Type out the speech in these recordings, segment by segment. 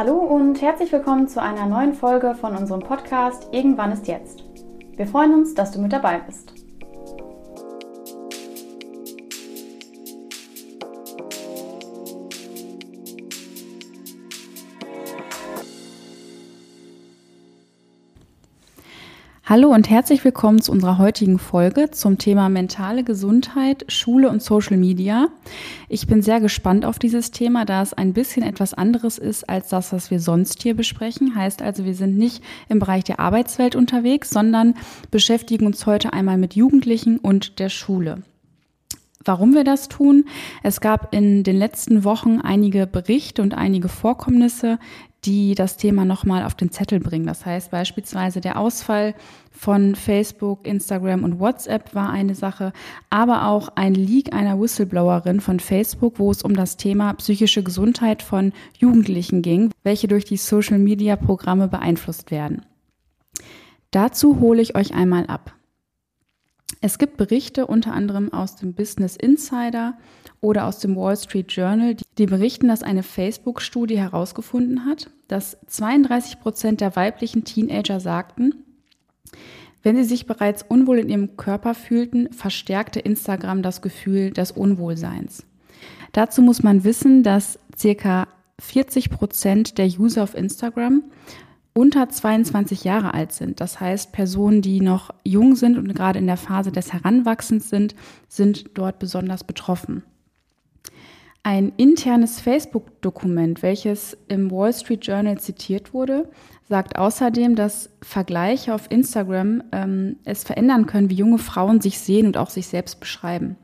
Hallo und herzlich willkommen zu einer neuen Folge von unserem Podcast Irgendwann ist jetzt. Wir freuen uns, dass du mit dabei bist. Hallo und herzlich willkommen zu unserer heutigen Folge zum Thema mentale Gesundheit, Schule und Social Media. Ich bin sehr gespannt auf dieses Thema, da es ein bisschen etwas anderes ist als das, was wir sonst hier besprechen. Heißt also, wir sind nicht im Bereich der Arbeitswelt unterwegs, sondern beschäftigen uns heute einmal mit Jugendlichen und der Schule. Warum wir das tun? Es gab in den letzten Wochen einige Berichte und einige Vorkommnisse, die das Thema nochmal auf den Zettel bringen. Das heißt beispielsweise der Ausfall von Facebook, Instagram und WhatsApp war eine Sache, aber auch ein Leak einer Whistleblowerin von Facebook, wo es um das Thema psychische Gesundheit von Jugendlichen ging, welche durch die Social-Media-Programme beeinflusst werden. Dazu hole ich euch einmal ab. Es gibt Berichte unter anderem aus dem Business Insider oder aus dem Wall Street Journal, die berichten, dass eine Facebook-Studie herausgefunden hat, dass 32 Prozent der weiblichen Teenager sagten, wenn sie sich bereits unwohl in ihrem Körper fühlten, verstärkte Instagram das Gefühl des Unwohlseins. Dazu muss man wissen, dass circa 40 Prozent der User auf Instagram unter 22 Jahre alt sind. Das heißt, Personen, die noch jung sind und gerade in der Phase des Heranwachsens sind, sind dort besonders betroffen. Ein internes Facebook-Dokument, welches im Wall Street Journal zitiert wurde, sagt außerdem, dass Vergleiche auf Instagram ähm, es verändern können, wie junge Frauen sich sehen und auch sich selbst beschreiben.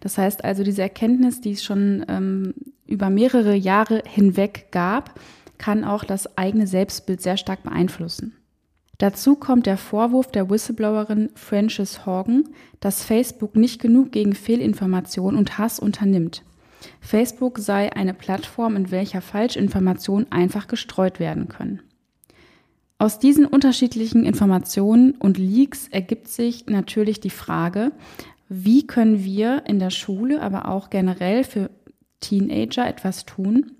Das heißt also, diese Erkenntnis, die es schon ähm, über mehrere Jahre hinweg gab, kann auch das eigene Selbstbild sehr stark beeinflussen. Dazu kommt der Vorwurf der Whistleblowerin Frances Horgan, dass Facebook nicht genug gegen Fehlinformation und Hass unternimmt. Facebook sei eine Plattform, in welcher Falschinformationen einfach gestreut werden können. Aus diesen unterschiedlichen Informationen und Leaks ergibt sich natürlich die Frage, wie können wir in der Schule, aber auch generell für Teenager etwas tun,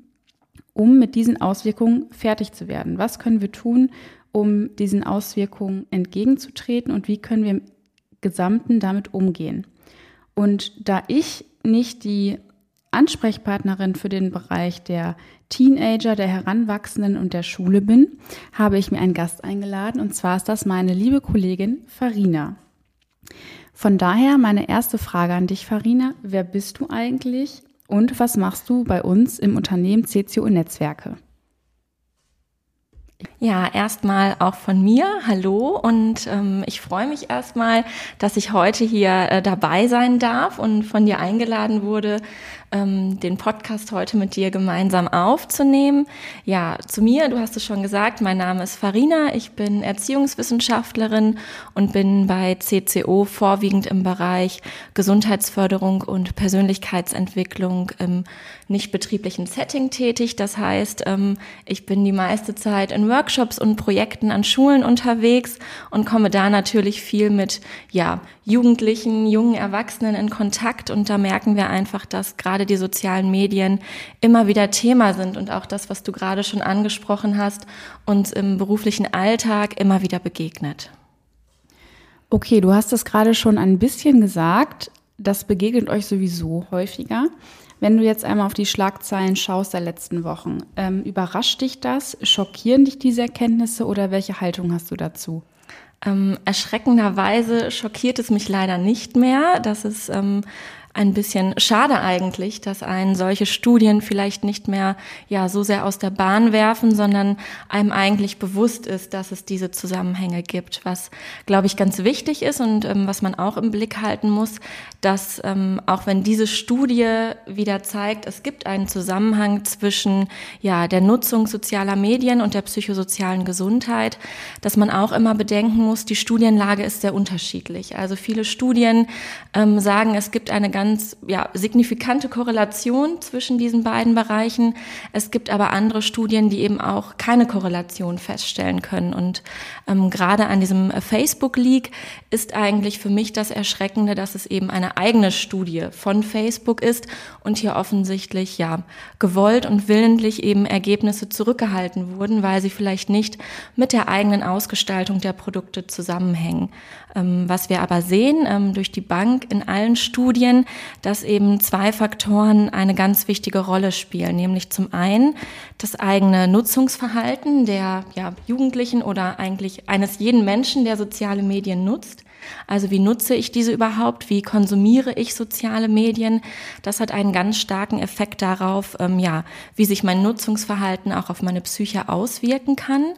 um mit diesen Auswirkungen fertig zu werden? Was können wir tun, um diesen Auswirkungen entgegenzutreten und wie können wir im Gesamten damit umgehen? Und da ich nicht die Ansprechpartnerin für den Bereich der Teenager, der Heranwachsenden und der Schule bin, habe ich mir einen Gast eingeladen und zwar ist das meine liebe Kollegin Farina. Von daher meine erste Frage an dich, Farina. Wer bist du eigentlich und was machst du bei uns im Unternehmen CCO Netzwerke? Ja, erstmal auch von mir. Hallo und ähm, ich freue mich erstmal, dass ich heute hier äh, dabei sein darf und von dir eingeladen wurde, ähm, den Podcast heute mit dir gemeinsam aufzunehmen. Ja, zu mir, du hast es schon gesagt, mein Name ist Farina, ich bin Erziehungswissenschaftlerin und bin bei CCO vorwiegend im Bereich Gesundheitsförderung und Persönlichkeitsentwicklung im nichtbetrieblichen Setting tätig. Das heißt, ähm, ich bin die meiste Zeit in Workshops und Projekten an Schulen unterwegs und komme da natürlich viel mit ja, Jugendlichen, jungen Erwachsenen in Kontakt und da merken wir einfach, dass gerade die sozialen Medien immer wieder Thema sind und auch das, was du gerade schon angesprochen hast, uns im beruflichen Alltag immer wieder begegnet. Okay, du hast es gerade schon ein bisschen gesagt. Das begegnet euch sowieso häufiger. Wenn du jetzt einmal auf die Schlagzeilen schaust der letzten Wochen, ähm, überrascht dich das? Schockieren dich diese Erkenntnisse oder welche Haltung hast du dazu? Ähm, erschreckenderweise schockiert es mich leider nicht mehr. Das ist ähm, ein bisschen schade eigentlich, dass einen solche Studien vielleicht nicht mehr ja so sehr aus der Bahn werfen, sondern einem eigentlich bewusst ist, dass es diese Zusammenhänge gibt. Was glaube ich ganz wichtig ist und ähm, was man auch im Blick halten muss, dass ähm, auch wenn diese Studie wieder zeigt, es gibt einen Zusammenhang zwischen ja der Nutzung sozialer Medien und der psychosozialen Gesundheit, dass man auch immer bedenken muss, die Studienlage ist sehr unterschiedlich. Also viele Studien ähm, sagen, es gibt eine ganz ganz ja, signifikante Korrelation zwischen diesen beiden Bereichen. Es gibt aber andere Studien, die eben auch keine Korrelation feststellen können. Und ähm, gerade an diesem Facebook-Leak ist eigentlich für mich das Erschreckende, dass es eben eine eigene Studie von Facebook ist und hier offensichtlich ja gewollt und willentlich eben Ergebnisse zurückgehalten wurden, weil sie vielleicht nicht mit der eigenen Ausgestaltung der Produkte zusammenhängen. Ähm, was wir aber sehen ähm, durch die Bank in allen Studien, dass eben zwei Faktoren eine ganz wichtige Rolle spielen, nämlich zum einen das eigene Nutzungsverhalten der ja, Jugendlichen oder eigentlich eines jeden Menschen, der soziale Medien nutzt. Also wie nutze ich diese überhaupt? Wie konsumiere ich soziale Medien? Das hat einen ganz starken Effekt darauf, ähm, ja, wie sich mein Nutzungsverhalten auch auf meine Psyche auswirken kann.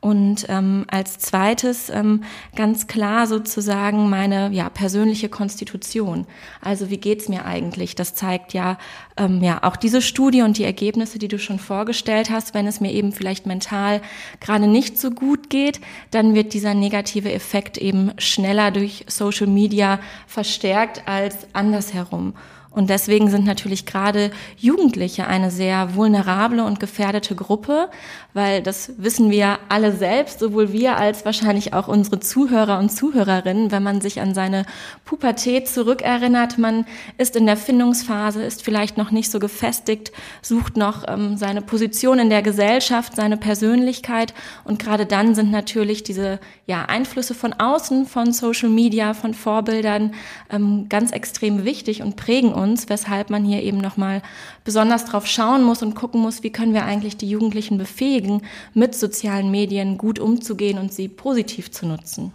Und ähm, als zweites ähm, ganz klar sozusagen meine ja, persönliche Konstitution. Also wie geht's mir eigentlich? Das zeigt ja, ähm, ja auch diese Studie und die Ergebnisse, die du schon vorgestellt hast. Wenn es mir eben vielleicht mental gerade nicht so gut geht, dann wird dieser negative Effekt eben schneller durch Social Media verstärkt als andersherum. Und deswegen sind natürlich gerade Jugendliche eine sehr vulnerable und gefährdete Gruppe, weil das wissen wir alle selbst, sowohl wir als wahrscheinlich auch unsere Zuhörer und Zuhörerinnen, wenn man sich an seine Pubertät zurückerinnert. Man ist in der Findungsphase, ist vielleicht noch nicht so gefestigt, sucht noch ähm, seine Position in der Gesellschaft, seine Persönlichkeit. Und gerade dann sind natürlich diese ja, Einflüsse von außen, von Social Media, von Vorbildern ähm, ganz extrem wichtig und prägen uns uns, weshalb man hier eben nochmal besonders drauf schauen muss und gucken muss, wie können wir eigentlich die Jugendlichen befähigen, mit sozialen Medien gut umzugehen und sie positiv zu nutzen.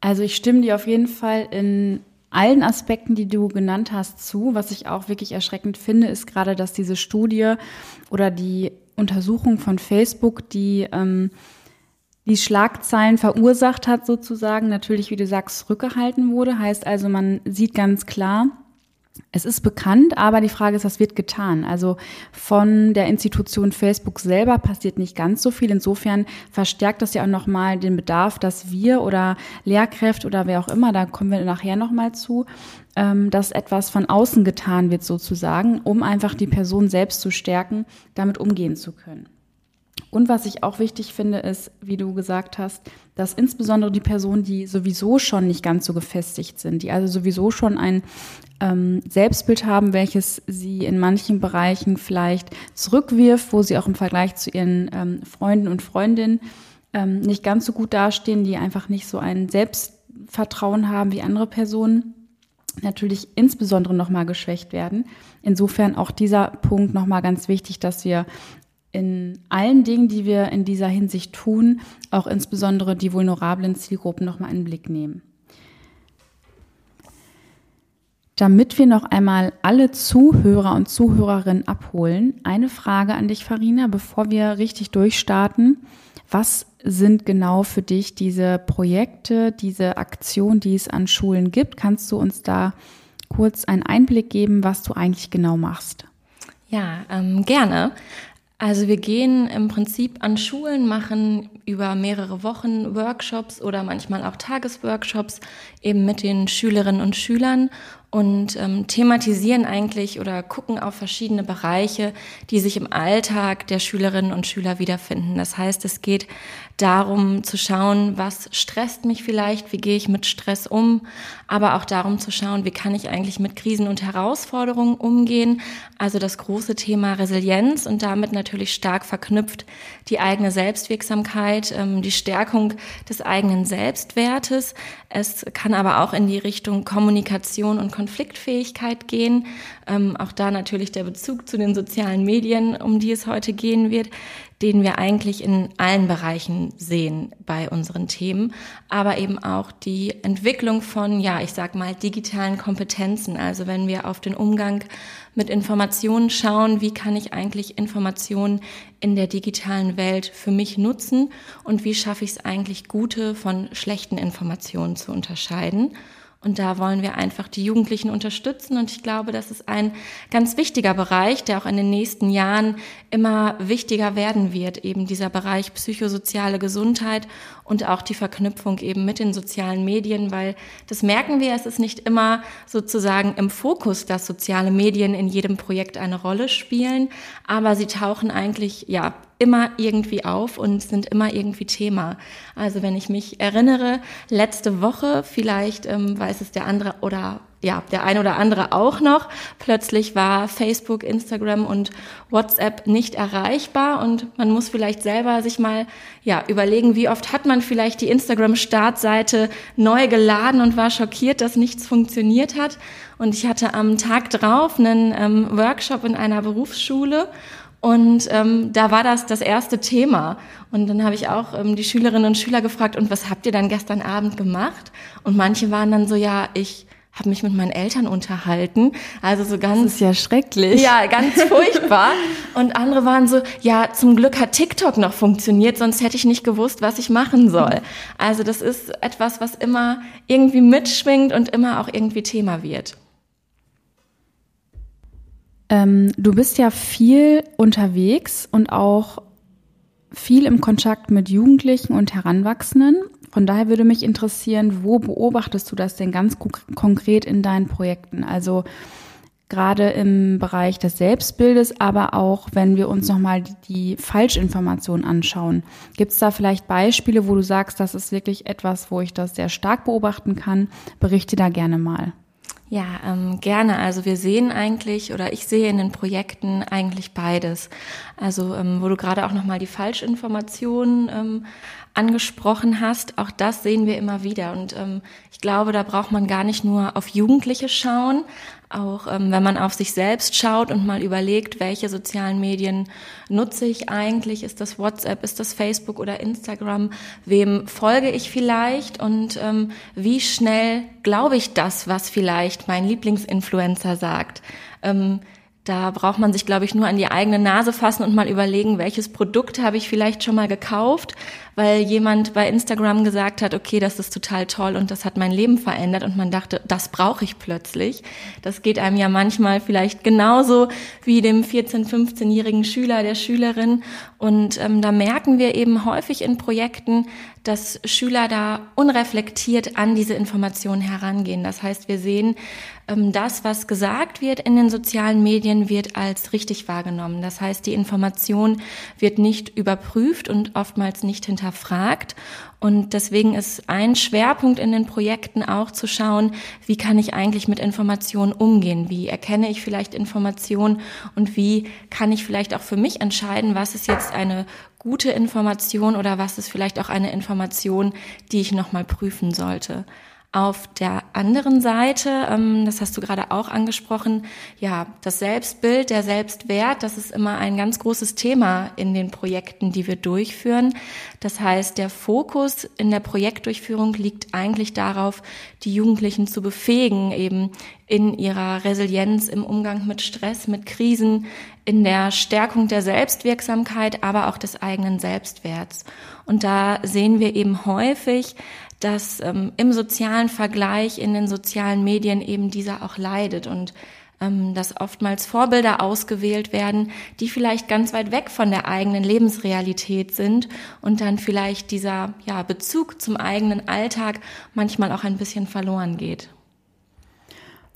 Also ich stimme dir auf jeden Fall in allen Aspekten, die du genannt hast, zu. Was ich auch wirklich erschreckend finde, ist gerade, dass diese Studie oder die Untersuchung von Facebook, die ähm, die Schlagzeilen verursacht hat, sozusagen, natürlich, wie du sagst, zurückgehalten wurde. Heißt also, man sieht ganz klar, es ist bekannt, aber die Frage ist, was wird getan? Also von der Institution Facebook selber passiert nicht ganz so viel. Insofern verstärkt das ja auch nochmal den Bedarf, dass wir oder Lehrkräfte oder wer auch immer, da kommen wir nachher nochmal zu, ähm, dass etwas von außen getan wird sozusagen, um einfach die Person selbst zu stärken, damit umgehen zu können. Und was ich auch wichtig finde, ist, wie du gesagt hast, dass insbesondere die Personen, die sowieso schon nicht ganz so gefestigt sind, die also sowieso schon ein ähm, Selbstbild haben, welches sie in manchen Bereichen vielleicht zurückwirft, wo sie auch im Vergleich zu ihren ähm, Freunden und Freundinnen ähm, nicht ganz so gut dastehen, die einfach nicht so ein Selbstvertrauen haben wie andere Personen, natürlich insbesondere nochmal geschwächt werden. Insofern auch dieser Punkt nochmal ganz wichtig, dass wir in allen Dingen, die wir in dieser Hinsicht tun, auch insbesondere die vulnerablen Zielgruppen nochmal in den Blick nehmen. Damit wir noch einmal alle Zuhörer und Zuhörerinnen abholen, eine Frage an dich, Farina, bevor wir richtig durchstarten. Was sind genau für dich diese Projekte, diese Aktion, die es an Schulen gibt? Kannst du uns da kurz einen Einblick geben, was du eigentlich genau machst? Ja, ähm, gerne. Also wir gehen im Prinzip an Schulen, machen über mehrere Wochen Workshops oder manchmal auch Tagesworkshops eben mit den Schülerinnen und Schülern und ähm, thematisieren eigentlich oder gucken auf verschiedene Bereiche, die sich im Alltag der Schülerinnen und Schüler wiederfinden. Das heißt, es geht darum zu schauen, was stresst mich vielleicht, wie gehe ich mit Stress um, aber auch darum zu schauen, wie kann ich eigentlich mit Krisen und Herausforderungen umgehen. Also das große Thema Resilienz und damit natürlich stark verknüpft die eigene Selbstwirksamkeit, ähm, die Stärkung des eigenen Selbstwertes. Es kann aber auch in die Richtung Kommunikation und Konfliktfähigkeit gehen. Ähm, auch da natürlich der Bezug zu den sozialen Medien, um die es heute gehen wird, den wir eigentlich in allen Bereichen sehen bei unseren Themen, aber eben auch die Entwicklung von, ja, ich sag mal, digitalen Kompetenzen. Also wenn wir auf den Umgang mit Informationen schauen, wie kann ich eigentlich Informationen in der digitalen Welt für mich nutzen und wie schaffe ich es eigentlich, gute von schlechten Informationen zu unterscheiden. Und da wollen wir einfach die Jugendlichen unterstützen. Und ich glaube, das ist ein ganz wichtiger Bereich, der auch in den nächsten Jahren immer wichtiger werden wird. Eben dieser Bereich psychosoziale Gesundheit und auch die Verknüpfung eben mit den sozialen Medien, weil das merken wir, es ist nicht immer sozusagen im Fokus, dass soziale Medien in jedem Projekt eine Rolle spielen, aber sie tauchen eigentlich, ja, immer irgendwie auf und sind immer irgendwie Thema. Also wenn ich mich erinnere, letzte Woche, vielleicht ähm, weiß es der andere oder ja, der ein oder andere auch noch. Plötzlich war Facebook, Instagram und WhatsApp nicht erreichbar und man muss vielleicht selber sich mal ja überlegen, wie oft hat man vielleicht die Instagram Startseite neu geladen und war schockiert, dass nichts funktioniert hat. Und ich hatte am Tag drauf einen ähm, Workshop in einer Berufsschule und ähm, da war das das erste Thema. Und dann habe ich auch ähm, die Schülerinnen und Schüler gefragt, und was habt ihr dann gestern Abend gemacht? Und manche waren dann so, ja, ich habe mich mit meinen Eltern unterhalten. Also so ganz. Das ist ja schrecklich. Ja, ganz furchtbar. Und andere waren so, ja, zum Glück hat TikTok noch funktioniert, sonst hätte ich nicht gewusst, was ich machen soll. Also das ist etwas, was immer irgendwie mitschwingt und immer auch irgendwie Thema wird. Ähm, du bist ja viel unterwegs und auch viel im Kontakt mit Jugendlichen und Heranwachsenden. Von daher würde mich interessieren, wo beobachtest du das denn ganz konkret in deinen Projekten? Also gerade im Bereich des Selbstbildes, aber auch wenn wir uns nochmal die, Falschinformation anschauen. Gibt es da vielleicht Beispiele, wo du sagst, das ist wirklich etwas, wo ich das sehr stark beobachten kann? Berichte da gerne mal. Ja, ähm, gerne. Also wir sehen eigentlich oder ich sehe in den Projekten eigentlich beides. Also ähm, wo du gerade auch nochmal die Falschinformationen ähm, angesprochen hast, auch das sehen wir immer wieder. Und ähm, ich glaube, da braucht man gar nicht nur auf Jugendliche schauen, auch ähm, wenn man auf sich selbst schaut und mal überlegt, welche sozialen Medien nutze ich eigentlich, ist das WhatsApp, ist das Facebook oder Instagram, wem folge ich vielleicht? Und ähm, wie schnell glaube ich das, was vielleicht mein Lieblingsinfluencer sagt. Ähm, da braucht man sich, glaube ich, nur an die eigene Nase fassen und mal überlegen, welches Produkt habe ich vielleicht schon mal gekauft, weil jemand bei Instagram gesagt hat, okay, das ist total toll und das hat mein Leben verändert und man dachte, das brauche ich plötzlich. Das geht einem ja manchmal vielleicht genauso wie dem 14-, 15-jährigen Schüler, der Schülerin. Und ähm, da merken wir eben häufig in Projekten, dass Schüler da unreflektiert an diese Informationen herangehen. Das heißt, wir sehen, ähm, das, was gesagt wird in den sozialen Medien, wird als richtig wahrgenommen. Das heißt, die Information wird nicht überprüft und oftmals nicht hinterfragt. Und deswegen ist ein Schwerpunkt in den Projekten auch zu schauen, wie kann ich eigentlich mit Informationen umgehen? Wie erkenne ich vielleicht Informationen und wie kann ich vielleicht auch für mich entscheiden, was ist jetzt eine gute Information oder was ist vielleicht auch eine Information, die ich nochmal prüfen sollte. Auf der anderen Seite, ähm, das hast du gerade auch angesprochen, ja, das Selbstbild, der Selbstwert, das ist immer ein ganz großes Thema in den Projekten, die wir durchführen. Das heißt, der Fokus in der Projektdurchführung liegt eigentlich darauf, die Jugendlichen zu befähigen, eben in ihrer Resilienz im Umgang mit Stress, mit Krisen, in der Stärkung der Selbstwirksamkeit, aber auch des eigenen Selbstwerts. Und da sehen wir eben häufig, dass ähm, im sozialen Vergleich in den sozialen Medien eben dieser auch leidet und ähm, dass oftmals Vorbilder ausgewählt werden, die vielleicht ganz weit weg von der eigenen Lebensrealität sind und dann vielleicht dieser ja, Bezug zum eigenen Alltag manchmal auch ein bisschen verloren geht.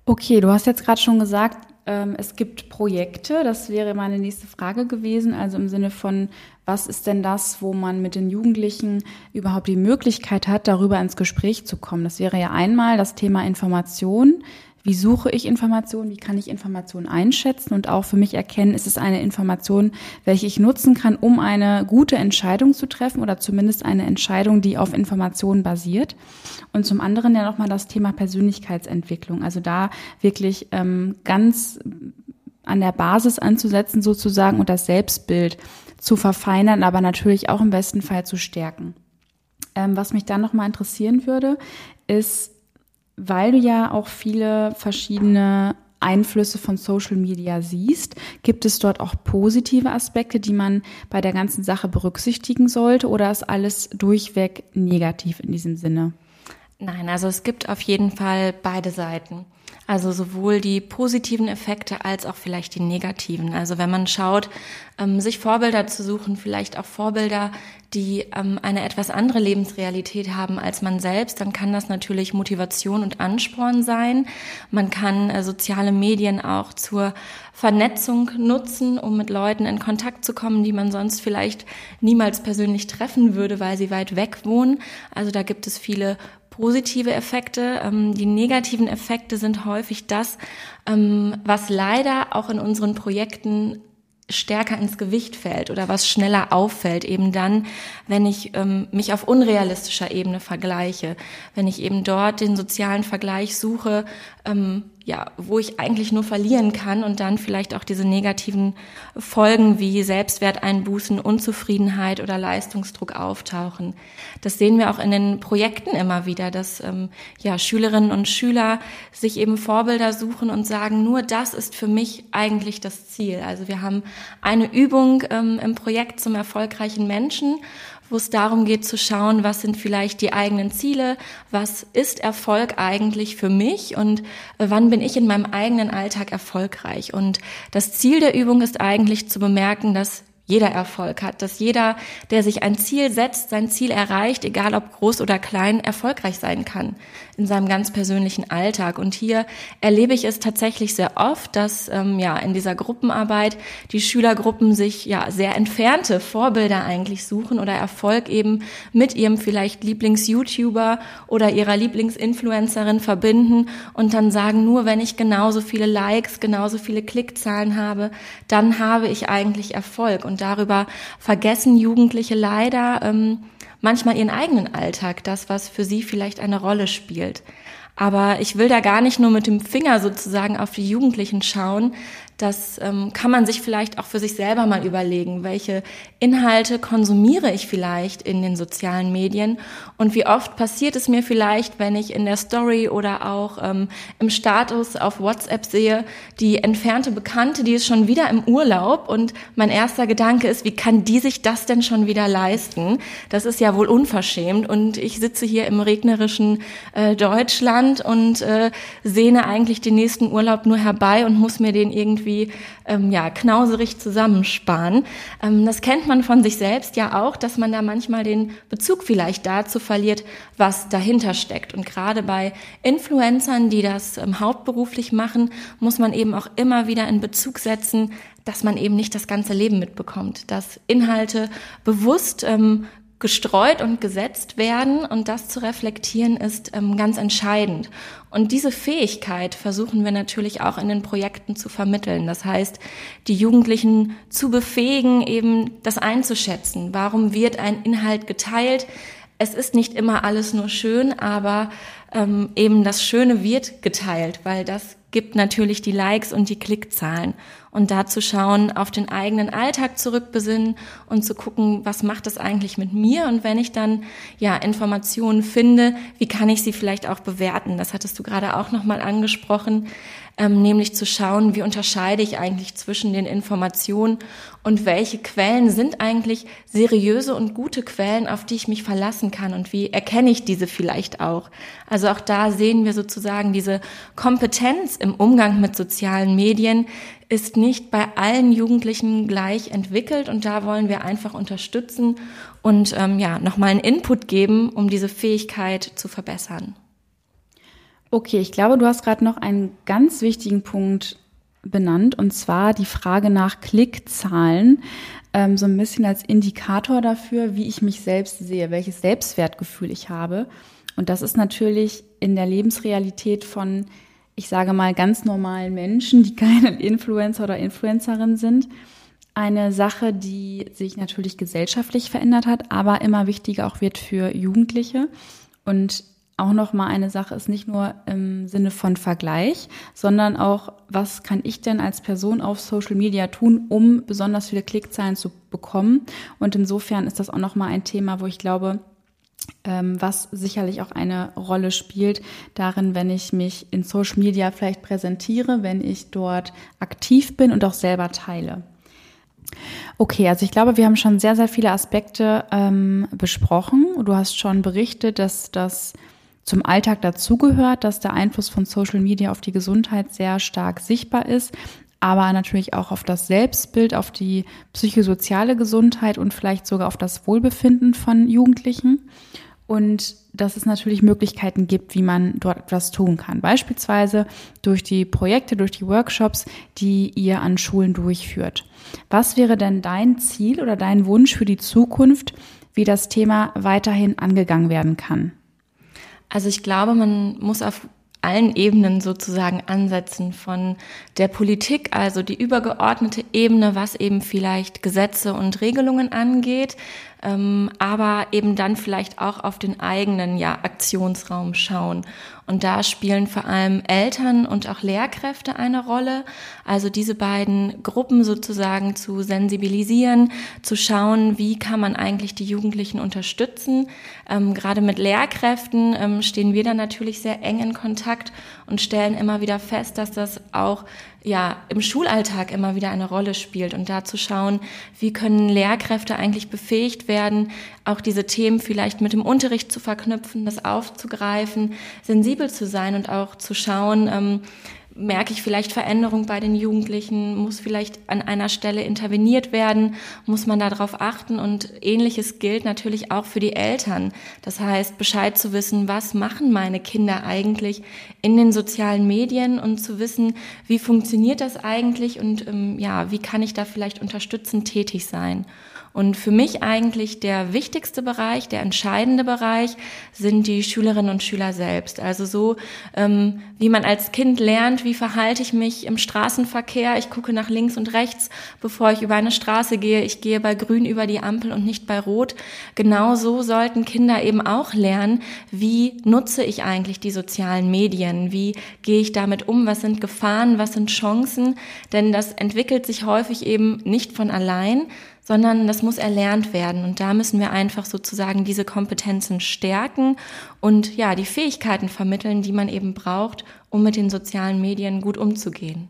Okay, du hast jetzt gerade schon gesagt, ähm, es gibt Projekte, das wäre meine nächste Frage gewesen, also im Sinne von, was ist denn das, wo man mit den Jugendlichen überhaupt die Möglichkeit hat, darüber ins Gespräch zu kommen? Das wäre ja einmal das Thema Information. Wie suche ich Informationen? Wie kann ich Informationen einschätzen und auch für mich erkennen, ist es eine Information, welche ich nutzen kann, um eine gute Entscheidung zu treffen oder zumindest eine Entscheidung, die auf Informationen basiert. Und zum anderen ja nochmal das Thema Persönlichkeitsentwicklung. Also da wirklich ähm, ganz an der Basis anzusetzen sozusagen und das Selbstbild zu verfeinern, aber natürlich auch im besten Fall zu stärken. Ähm, was mich dann nochmal interessieren würde, ist, weil du ja auch viele verschiedene Einflüsse von Social Media siehst, gibt es dort auch positive Aspekte, die man bei der ganzen Sache berücksichtigen sollte oder ist alles durchweg negativ in diesem Sinne? Nein, also es gibt auf jeden Fall beide Seiten. Also sowohl die positiven Effekte als auch vielleicht die negativen. Also wenn man schaut, ähm, sich Vorbilder zu suchen, vielleicht auch Vorbilder, die ähm, eine etwas andere Lebensrealität haben als man selbst, dann kann das natürlich Motivation und Ansporn sein. Man kann äh, soziale Medien auch zur Vernetzung nutzen, um mit Leuten in Kontakt zu kommen, die man sonst vielleicht niemals persönlich treffen würde, weil sie weit weg wohnen. Also da gibt es viele positive Effekte. Ähm, die negativen Effekte sind häufig das, ähm, was leider auch in unseren Projekten stärker ins Gewicht fällt oder was schneller auffällt, eben dann, wenn ich ähm, mich auf unrealistischer Ebene vergleiche, wenn ich eben dort den sozialen Vergleich suche, ähm, ja, wo ich eigentlich nur verlieren kann und dann vielleicht auch diese negativen Folgen wie Selbstwerteinbußen, Unzufriedenheit oder Leistungsdruck auftauchen. Das sehen wir auch in den Projekten immer wieder, dass ähm, ja Schülerinnen und Schüler sich eben Vorbilder suchen und sagen, nur das ist für mich eigentlich das Ziel. Also wir haben eine Übung ähm, im Projekt zum erfolgreichen Menschen wo es darum geht zu schauen, was sind vielleicht die eigenen Ziele, was ist Erfolg eigentlich für mich und äh, wann bin ich in meinem eigenen Alltag erfolgreich. Und das Ziel der Übung ist eigentlich zu bemerken, dass jeder Erfolg hat, dass jeder, der sich ein Ziel setzt, sein Ziel erreicht, egal ob groß oder klein, erfolgreich sein kann in seinem ganz persönlichen Alltag. Und hier erlebe ich es tatsächlich sehr oft, dass ähm, ja in dieser Gruppenarbeit die Schülergruppen sich ja sehr entfernte Vorbilder eigentlich suchen oder Erfolg eben mit ihrem vielleicht Lieblings-YouTuber oder ihrer Lieblingsinfluencerin verbinden und dann sagen, nur wenn ich genauso viele Likes, genauso viele Klickzahlen habe, dann habe ich eigentlich Erfolg. Und und darüber vergessen Jugendliche leider ähm, manchmal ihren eigenen Alltag, das, was für sie vielleicht eine Rolle spielt. Aber ich will da gar nicht nur mit dem Finger sozusagen auf die Jugendlichen schauen, das ähm, kann man sich vielleicht auch für sich selber mal überlegen, welche Inhalte konsumiere ich vielleicht in den sozialen Medien und wie oft passiert es mir vielleicht, wenn ich in der Story oder auch ähm, im Status auf WhatsApp sehe, die entfernte Bekannte, die ist schon wieder im Urlaub und mein erster Gedanke ist, wie kann die sich das denn schon wieder leisten? Das ist ja wohl unverschämt und ich sitze hier im regnerischen äh, Deutschland und äh, sehne eigentlich den nächsten Urlaub nur herbei und muss mir den irgendwie irgendwie ähm, ja knauserig zusammensparen. Ähm, das kennt man von sich selbst ja auch, dass man da manchmal den Bezug vielleicht dazu verliert, was dahinter steckt. Und gerade bei Influencern, die das ähm, hauptberuflich machen, muss man eben auch immer wieder in Bezug setzen, dass man eben nicht das ganze Leben mitbekommt, dass Inhalte bewusst ähm, gestreut und gesetzt werden und das zu reflektieren ist ähm, ganz entscheidend. Und diese Fähigkeit versuchen wir natürlich auch in den Projekten zu vermitteln. Das heißt, die Jugendlichen zu befähigen, eben das einzuschätzen. Warum wird ein Inhalt geteilt? Es ist nicht immer alles nur schön, aber ähm, eben das Schöne wird geteilt, weil das gibt natürlich die Likes und die Klickzahlen. Und da zu schauen, auf den eigenen Alltag zurückbesinnen und zu gucken, was macht das eigentlich mit mir? Und wenn ich dann ja Informationen finde, wie kann ich sie vielleicht auch bewerten? Das hattest du gerade auch nochmal angesprochen ähm, nämlich zu schauen, wie unterscheide ich eigentlich zwischen den Informationen und welche Quellen sind eigentlich seriöse und gute Quellen, auf die ich mich verlassen kann und wie erkenne ich diese vielleicht auch. Also auch da sehen wir sozusagen diese Kompetenz im Umgang mit sozialen Medien ist nicht bei allen Jugendlichen gleich entwickelt und da wollen wir einfach unterstützen und ähm, ja nochmal einen Input geben, um diese Fähigkeit zu verbessern. Okay, ich glaube, du hast gerade noch einen ganz wichtigen Punkt benannt, und zwar die Frage nach Klickzahlen, ähm, so ein bisschen als Indikator dafür, wie ich mich selbst sehe, welches Selbstwertgefühl ich habe. Und das ist natürlich in der Lebensrealität von, ich sage mal, ganz normalen Menschen, die keine Influencer oder Influencerin sind, eine Sache, die sich natürlich gesellschaftlich verändert hat, aber immer wichtiger auch wird für Jugendliche. Und auch noch mal eine Sache ist nicht nur im Sinne von Vergleich, sondern auch, was kann ich denn als Person auf Social Media tun, um besonders viele Klickzahlen zu bekommen? Und insofern ist das auch noch mal ein Thema, wo ich glaube, ähm, was sicherlich auch eine Rolle spielt darin, wenn ich mich in Social Media vielleicht präsentiere, wenn ich dort aktiv bin und auch selber teile. Okay, also ich glaube, wir haben schon sehr, sehr viele Aspekte ähm, besprochen. Du hast schon berichtet, dass das zum Alltag dazugehört, dass der Einfluss von Social Media auf die Gesundheit sehr stark sichtbar ist, aber natürlich auch auf das Selbstbild, auf die psychosoziale Gesundheit und vielleicht sogar auf das Wohlbefinden von Jugendlichen. Und dass es natürlich Möglichkeiten gibt, wie man dort etwas tun kann. Beispielsweise durch die Projekte, durch die Workshops, die ihr an Schulen durchführt. Was wäre denn dein Ziel oder dein Wunsch für die Zukunft, wie das Thema weiterhin angegangen werden kann? Also ich glaube, man muss auf allen Ebenen sozusagen ansetzen, von der Politik, also die übergeordnete Ebene, was eben vielleicht Gesetze und Regelungen angeht, ähm, aber eben dann vielleicht auch auf den eigenen ja, Aktionsraum schauen. Und da spielen vor allem Eltern und auch Lehrkräfte eine Rolle. Also diese beiden Gruppen sozusagen zu sensibilisieren, zu schauen, wie kann man eigentlich die Jugendlichen unterstützen. Ähm, gerade mit Lehrkräften ähm, stehen wir dann natürlich sehr eng in Kontakt und stellen immer wieder fest, dass das auch ja im Schulalltag immer wieder eine Rolle spielt und da zu schauen, wie können Lehrkräfte eigentlich befähigt werden, auch diese Themen vielleicht mit dem Unterricht zu verknüpfen, das aufzugreifen, sensibel zu sein und auch zu schauen, ähm, merke ich vielleicht Veränderung bei den Jugendlichen, muss vielleicht an einer Stelle interveniert werden, muss man darauf achten und ähnliches gilt natürlich auch für die Eltern. Das heißt, Bescheid zu wissen, was machen meine Kinder eigentlich in den sozialen Medien und zu wissen, wie funktioniert das eigentlich und ähm, ja, wie kann ich da vielleicht unterstützend tätig sein. Und für mich eigentlich der wichtigste Bereich, der entscheidende Bereich sind die Schülerinnen und Schüler selbst. Also so, ähm, wie man als Kind lernt, wie verhalte ich mich im Straßenverkehr. Ich gucke nach links und rechts, bevor ich über eine Straße gehe. Ich gehe bei Grün über die Ampel und nicht bei Rot. Genauso sollten Kinder eben auch lernen, wie nutze ich eigentlich die sozialen Medien? Wie gehe ich damit um? Was sind Gefahren? Was sind Chancen? Denn das entwickelt sich häufig eben nicht von allein, sondern das muss erlernt werden. Und da müssen wir einfach sozusagen diese Kompetenzen stärken und ja, die Fähigkeiten vermitteln, die man eben braucht, um mit den sozialen Medien gut umzugehen.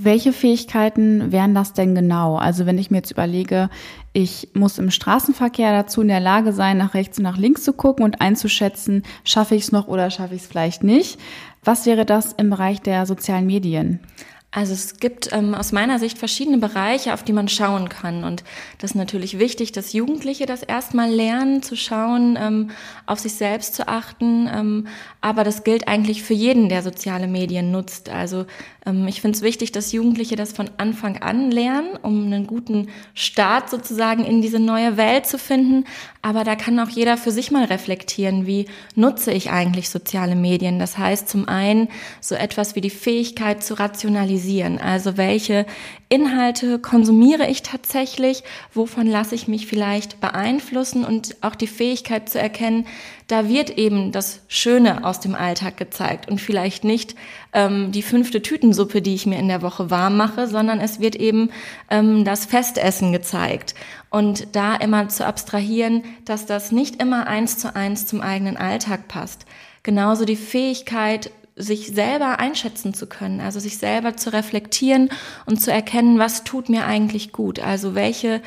Welche Fähigkeiten wären das denn genau? Also wenn ich mir jetzt überlege, ich muss im Straßenverkehr dazu in der Lage sein, nach rechts und nach links zu gucken und einzuschätzen, schaffe ich es noch oder schaffe ich es vielleicht nicht. Was wäre das im Bereich der sozialen Medien? Also es gibt ähm, aus meiner Sicht verschiedene Bereiche, auf die man schauen kann. Und das ist natürlich wichtig, dass Jugendliche das erstmal lernen, zu schauen, ähm, auf sich selbst zu achten. Ähm, aber das gilt eigentlich für jeden, der soziale Medien nutzt. Also ähm, ich finde es wichtig, dass Jugendliche das von Anfang an lernen, um einen guten Start sozusagen in diese neue Welt zu finden. Aber da kann auch jeder für sich mal reflektieren, wie nutze ich eigentlich soziale Medien. Das heißt zum einen so etwas wie die Fähigkeit zu rationalisieren. Also welche Inhalte konsumiere ich tatsächlich, wovon lasse ich mich vielleicht beeinflussen und auch die Fähigkeit zu erkennen, da wird eben das Schöne aus dem Alltag gezeigt und vielleicht nicht ähm, die fünfte Tütensuppe, die ich mir in der Woche warm mache, sondern es wird eben ähm, das Festessen gezeigt. Und da immer zu abstrahieren, dass das nicht immer eins zu eins zum eigenen Alltag passt. Genauso die Fähigkeit, sich selber einschätzen zu können, also sich selber zu reflektieren und zu erkennen, was tut mir eigentlich gut. Also welche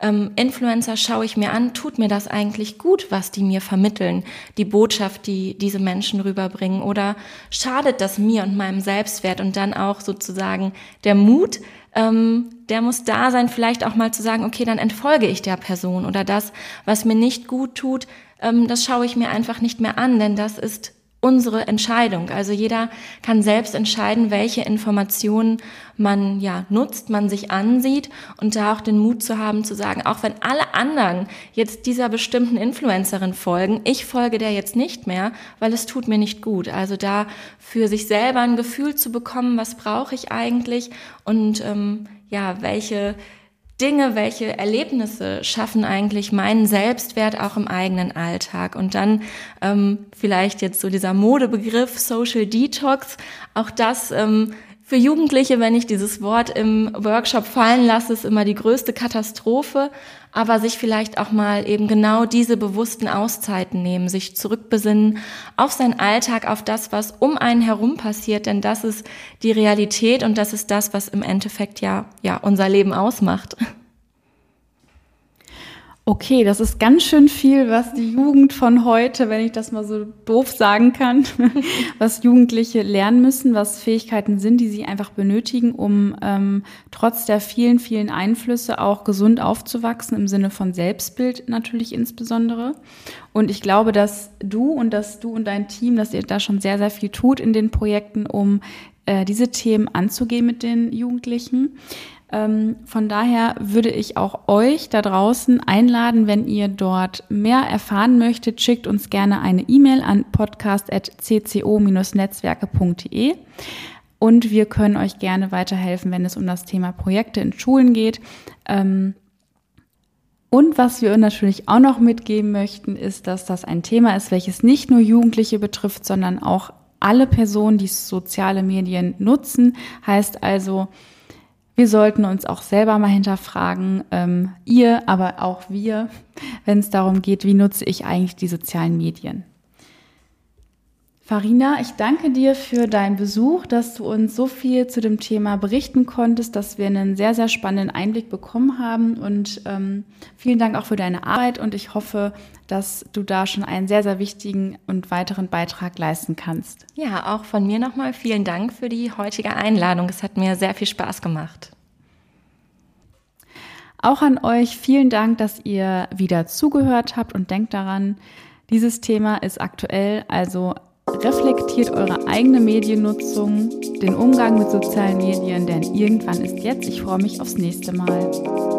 ähm, Influencer schaue ich mir an, tut mir das eigentlich gut, was die mir vermitteln, die Botschaft, die diese Menschen rüberbringen, oder schadet das mir und meinem Selbstwert? Und dann auch sozusagen der Mut, ähm, der muss da sein, vielleicht auch mal zu sagen, okay, dann entfolge ich der Person oder das, was mir nicht gut tut, ähm, das schaue ich mir einfach nicht mehr an, denn das ist unsere Entscheidung. Also jeder kann selbst entscheiden, welche Informationen man ja nutzt, man sich ansieht und da auch den Mut zu haben zu sagen, auch wenn alle anderen jetzt dieser bestimmten Influencerin folgen, ich folge der jetzt nicht mehr, weil es tut mir nicht gut. Also da für sich selber ein Gefühl zu bekommen, was brauche ich eigentlich und ähm, ja, welche Dinge, welche Erlebnisse schaffen eigentlich meinen Selbstwert auch im eigenen Alltag? Und dann ähm, vielleicht jetzt so dieser Modebegriff Social Detox, auch das ähm, für Jugendliche, wenn ich dieses Wort im Workshop fallen lasse, ist immer die größte Katastrophe, aber sich vielleicht auch mal eben genau diese bewussten Auszeiten nehmen, sich zurückbesinnen auf seinen Alltag, auf das, was um einen herum passiert, denn das ist die Realität und das ist das, was im Endeffekt ja, ja unser Leben ausmacht. Okay, das ist ganz schön viel, was die Jugend von heute, wenn ich das mal so doof sagen kann, was Jugendliche lernen müssen, was Fähigkeiten sind, die sie einfach benötigen, um ähm, trotz der vielen, vielen Einflüsse auch gesund aufzuwachsen, im Sinne von Selbstbild natürlich insbesondere. Und ich glaube, dass du und dass du und dein Team, dass ihr da schon sehr, sehr viel tut in den Projekten, um äh, diese Themen anzugehen mit den Jugendlichen. Ähm, von daher würde ich auch euch da draußen einladen, wenn ihr dort mehr erfahren möchtet, schickt uns gerne eine E-Mail an podcast.cco-netzwerke.de und wir können euch gerne weiterhelfen, wenn es um das Thema Projekte in Schulen geht. Ähm, und was wir natürlich auch noch mitgeben möchten, ist, dass das ein Thema ist, welches nicht nur Jugendliche betrifft, sondern auch alle Personen, die soziale Medien nutzen. Heißt also, wir sollten uns auch selber mal hinterfragen, ähm, ihr, aber auch wir, wenn es darum geht, wie nutze ich eigentlich die sozialen Medien. Farina, ich danke dir für deinen Besuch, dass du uns so viel zu dem Thema berichten konntest, dass wir einen sehr, sehr spannenden Einblick bekommen haben. Und ähm, vielen Dank auch für deine Arbeit und ich hoffe, dass du da schon einen sehr, sehr wichtigen und weiteren Beitrag leisten kannst. Ja, auch von mir nochmal vielen Dank für die heutige Einladung. Es hat mir sehr viel Spaß gemacht. Auch an euch vielen Dank, dass ihr wieder zugehört habt und denkt daran, dieses Thema ist aktuell, also reflektiert eure eigene Mediennutzung, den Umgang mit sozialen Medien, denn irgendwann ist jetzt. Ich freue mich aufs nächste Mal.